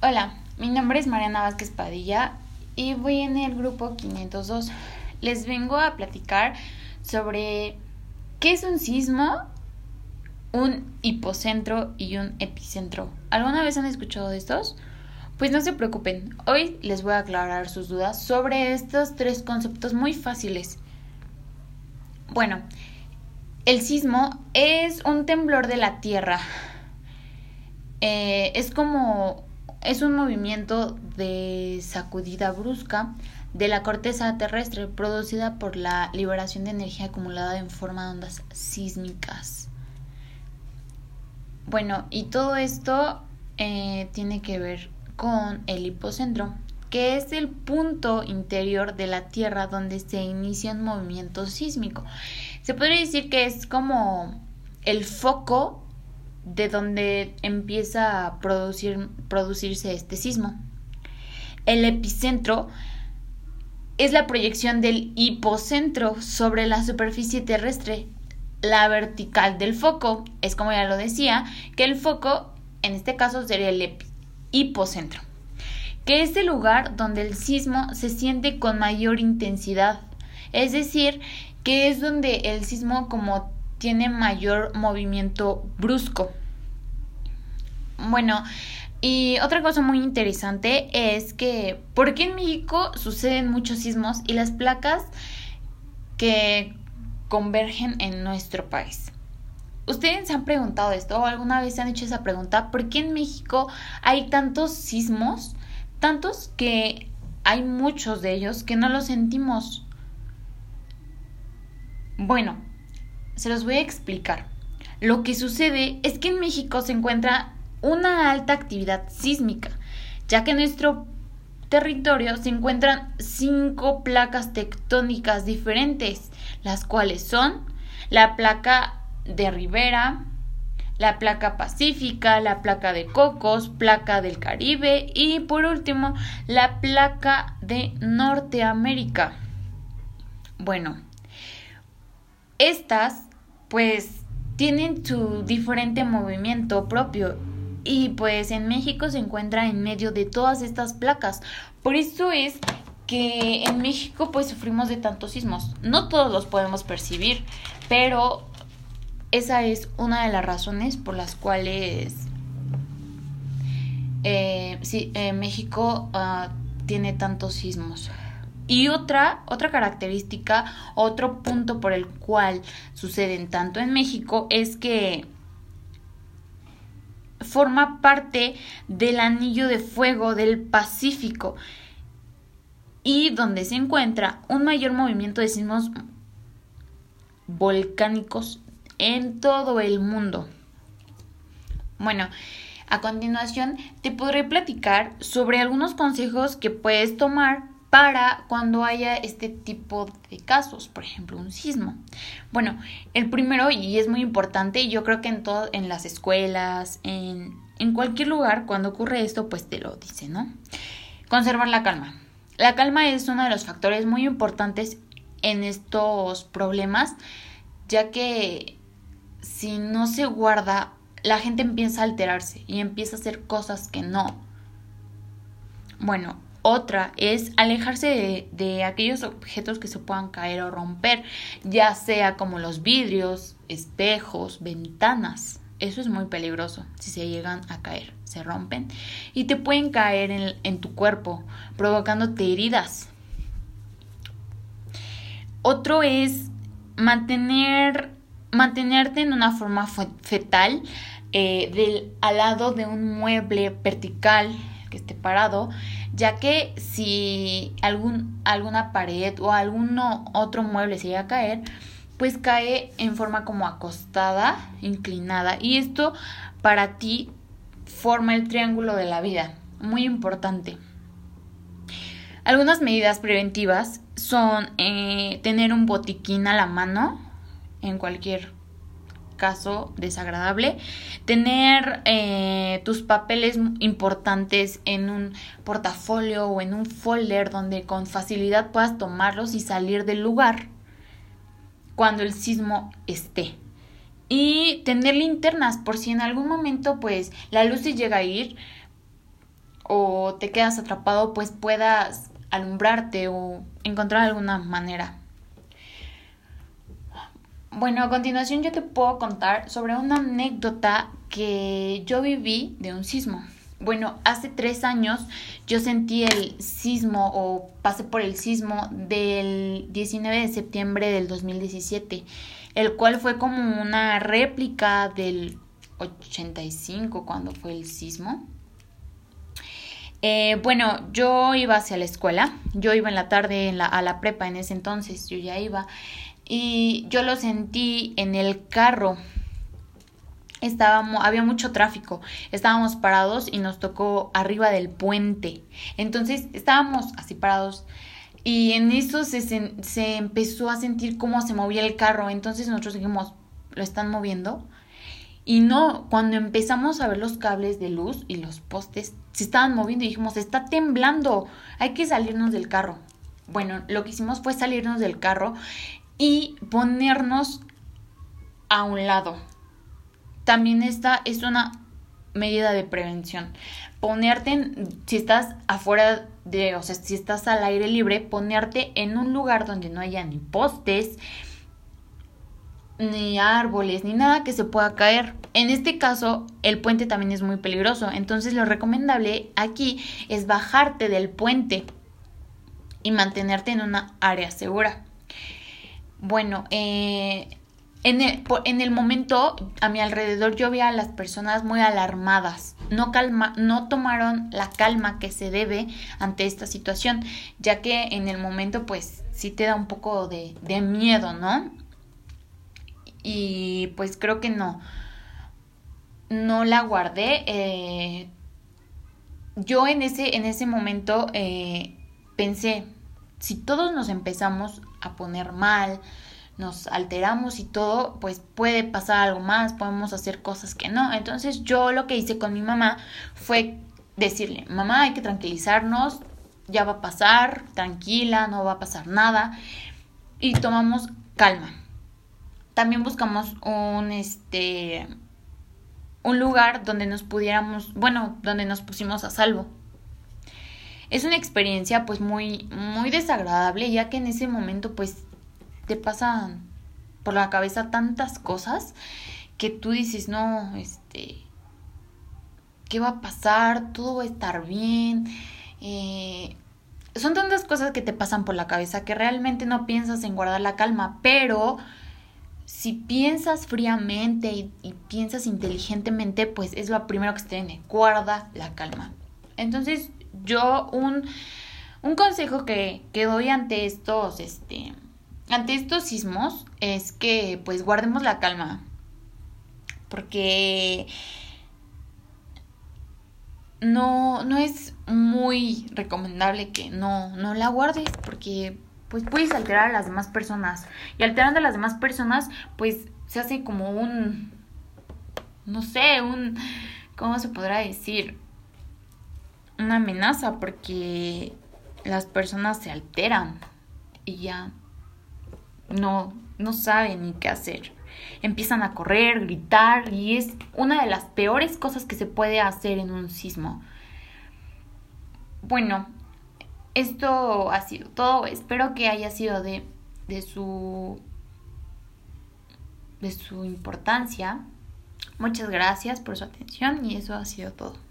Hola, mi nombre es Mariana Vázquez Padilla y voy en el grupo 502. Les vengo a platicar sobre qué es un sismo, un hipocentro y un epicentro. ¿Alguna vez han escuchado de estos? Pues no se preocupen, hoy les voy a aclarar sus dudas sobre estos tres conceptos muy fáciles. Bueno, el sismo es un temblor de la Tierra. Eh, es como es un movimiento de sacudida brusca de la corteza terrestre producida por la liberación de energía acumulada en forma de ondas sísmicas. Bueno, y todo esto eh, tiene que ver con el hipocentro, que es el punto interior de la Tierra donde se inicia un movimiento sísmico. Se podría decir que es como el foco de donde empieza a producir, producirse este sismo. El epicentro es la proyección del hipocentro sobre la superficie terrestre. La vertical del foco es, como ya lo decía, que el foco, en este caso, sería el hipocentro, que es el lugar donde el sismo se siente con mayor intensidad. Es decir, que es donde el sismo como tiene mayor movimiento brusco. Bueno, y otra cosa muy interesante es que, ¿por qué en México suceden muchos sismos y las placas que convergen en nuestro país? ¿Ustedes se han preguntado esto o alguna vez se han hecho esa pregunta? ¿Por qué en México hay tantos sismos? Tantos que hay muchos de ellos que no los sentimos. Bueno, se los voy a explicar. Lo que sucede es que en México se encuentra una alta actividad sísmica, ya que en nuestro territorio se encuentran cinco placas tectónicas diferentes, las cuales son la placa de Rivera, la placa pacífica, la placa de Cocos, placa del Caribe y por último la placa de Norteamérica. Bueno, estas pues tienen su diferente movimiento propio y pues en México se encuentra en medio de todas estas placas. Por eso es que en México pues sufrimos de tantos sismos. No todos los podemos percibir, pero esa es una de las razones por las cuales eh, sí, eh, México uh, tiene tantos sismos. Y otra, otra característica, otro punto por el cual suceden tanto en México es que forma parte del anillo de fuego del Pacífico y donde se encuentra un mayor movimiento de sismos volcánicos en todo el mundo. Bueno, a continuación te podré platicar sobre algunos consejos que puedes tomar para cuando haya este tipo de casos, por ejemplo, un sismo. Bueno, el primero, y es muy importante, yo creo que en, todo, en las escuelas, en, en cualquier lugar, cuando ocurre esto, pues te lo dice, ¿no? Conservar la calma. La calma es uno de los factores muy importantes en estos problemas, ya que si no se guarda, la gente empieza a alterarse y empieza a hacer cosas que no. Bueno, otra es alejarse de, aquellos objetos que se puedan caer o romper, ya sea como los vidrios, espejos, ventanas. Eso es muy peligroso si se llegan a caer, se rompen y te pueden caer en, en tu cuerpo, provocándote heridas. Otro es mantener, mantenerte en una forma fetal eh, del, al lado de un mueble vertical que esté parado ya que si algún, alguna pared o algún otro mueble se llega a caer, pues cae en forma como acostada, inclinada. Y esto para ti forma el triángulo de la vida. Muy importante. Algunas medidas preventivas son eh, tener un botiquín a la mano en cualquier caso desagradable, tener eh, tus papeles importantes en un portafolio o en un folder donde con facilidad puedas tomarlos y salir del lugar cuando el sismo esté. Y tener linternas por si en algún momento pues la luz se llega a ir o te quedas atrapado, pues puedas alumbrarte o encontrar alguna manera. Bueno, a continuación yo te puedo contar sobre una anécdota que yo viví de un sismo. Bueno, hace tres años yo sentí el sismo o pasé por el sismo del 19 de septiembre del 2017, el cual fue como una réplica del 85 cuando fue el sismo. Eh, bueno, yo iba hacia la escuela, yo iba en la tarde a la prepa en ese entonces, yo ya iba, y yo lo sentí en el carro. Estábamos, había mucho tráfico, estábamos parados y nos tocó arriba del puente. Entonces estábamos así parados y en eso se, se empezó a sentir cómo se movía el carro. Entonces nosotros dijimos, ¿lo están moviendo? Y no, cuando empezamos a ver los cables de luz y los postes, se estaban moviendo y dijimos, está temblando, hay que salirnos del carro. Bueno, lo que hicimos fue salirnos del carro y ponernos a un lado. También esta es una medida de prevención. Ponerte, si estás afuera de, o sea, si estás al aire libre, ponerte en un lugar donde no haya ni postes, ni árboles, ni nada que se pueda caer. En este caso, el puente también es muy peligroso, entonces lo recomendable aquí es bajarte del puente y mantenerte en una área segura. Bueno, eh, en, el, en el momento a mi alrededor yo vi a las personas muy alarmadas, no, calma, no tomaron la calma que se debe ante esta situación, ya que en el momento pues sí te da un poco de, de miedo, ¿no? y pues creo que no, no la guardé. Eh, yo en ese, en ese momento eh, pensé, si todos nos empezamos a poner mal, nos alteramos y todo, pues puede pasar algo más, podemos hacer cosas que no. Entonces yo lo que hice con mi mamá fue decirle, mamá, hay que tranquilizarnos, ya va a pasar, tranquila, no va a pasar nada. Y tomamos calma también buscamos un este un lugar donde nos pudiéramos, bueno, donde nos pusimos a salvo. Es una experiencia pues muy muy desagradable, ya que en ese momento pues te pasan por la cabeza tantas cosas que tú dices, "No, este ¿qué va a pasar? Todo va a estar bien." Eh, son tantas cosas que te pasan por la cabeza que realmente no piensas en guardar la calma, pero si piensas fríamente y, piensas inteligentemente, pues es lo primero que se tiene, guarda la calma. Entonces, yo un, un consejo que, que, doy ante estos, este, ante estos sismos es que pues guardemos la calma. Porque no, no es muy recomendable que no, no la guardes porque pues puedes alterar a las demás personas. Y alterando a las demás personas, pues se hace como un, no sé, un, ¿cómo se podrá decir? Una amenaza porque las personas se alteran y ya no, no saben ni qué hacer. Empiezan a correr, gritar y es una de las peores cosas que se puede hacer en un sismo. Bueno, esto ha sido todo. Espero que haya sido de, de su de su importancia. Muchas gracias por su atención y eso ha sido todo.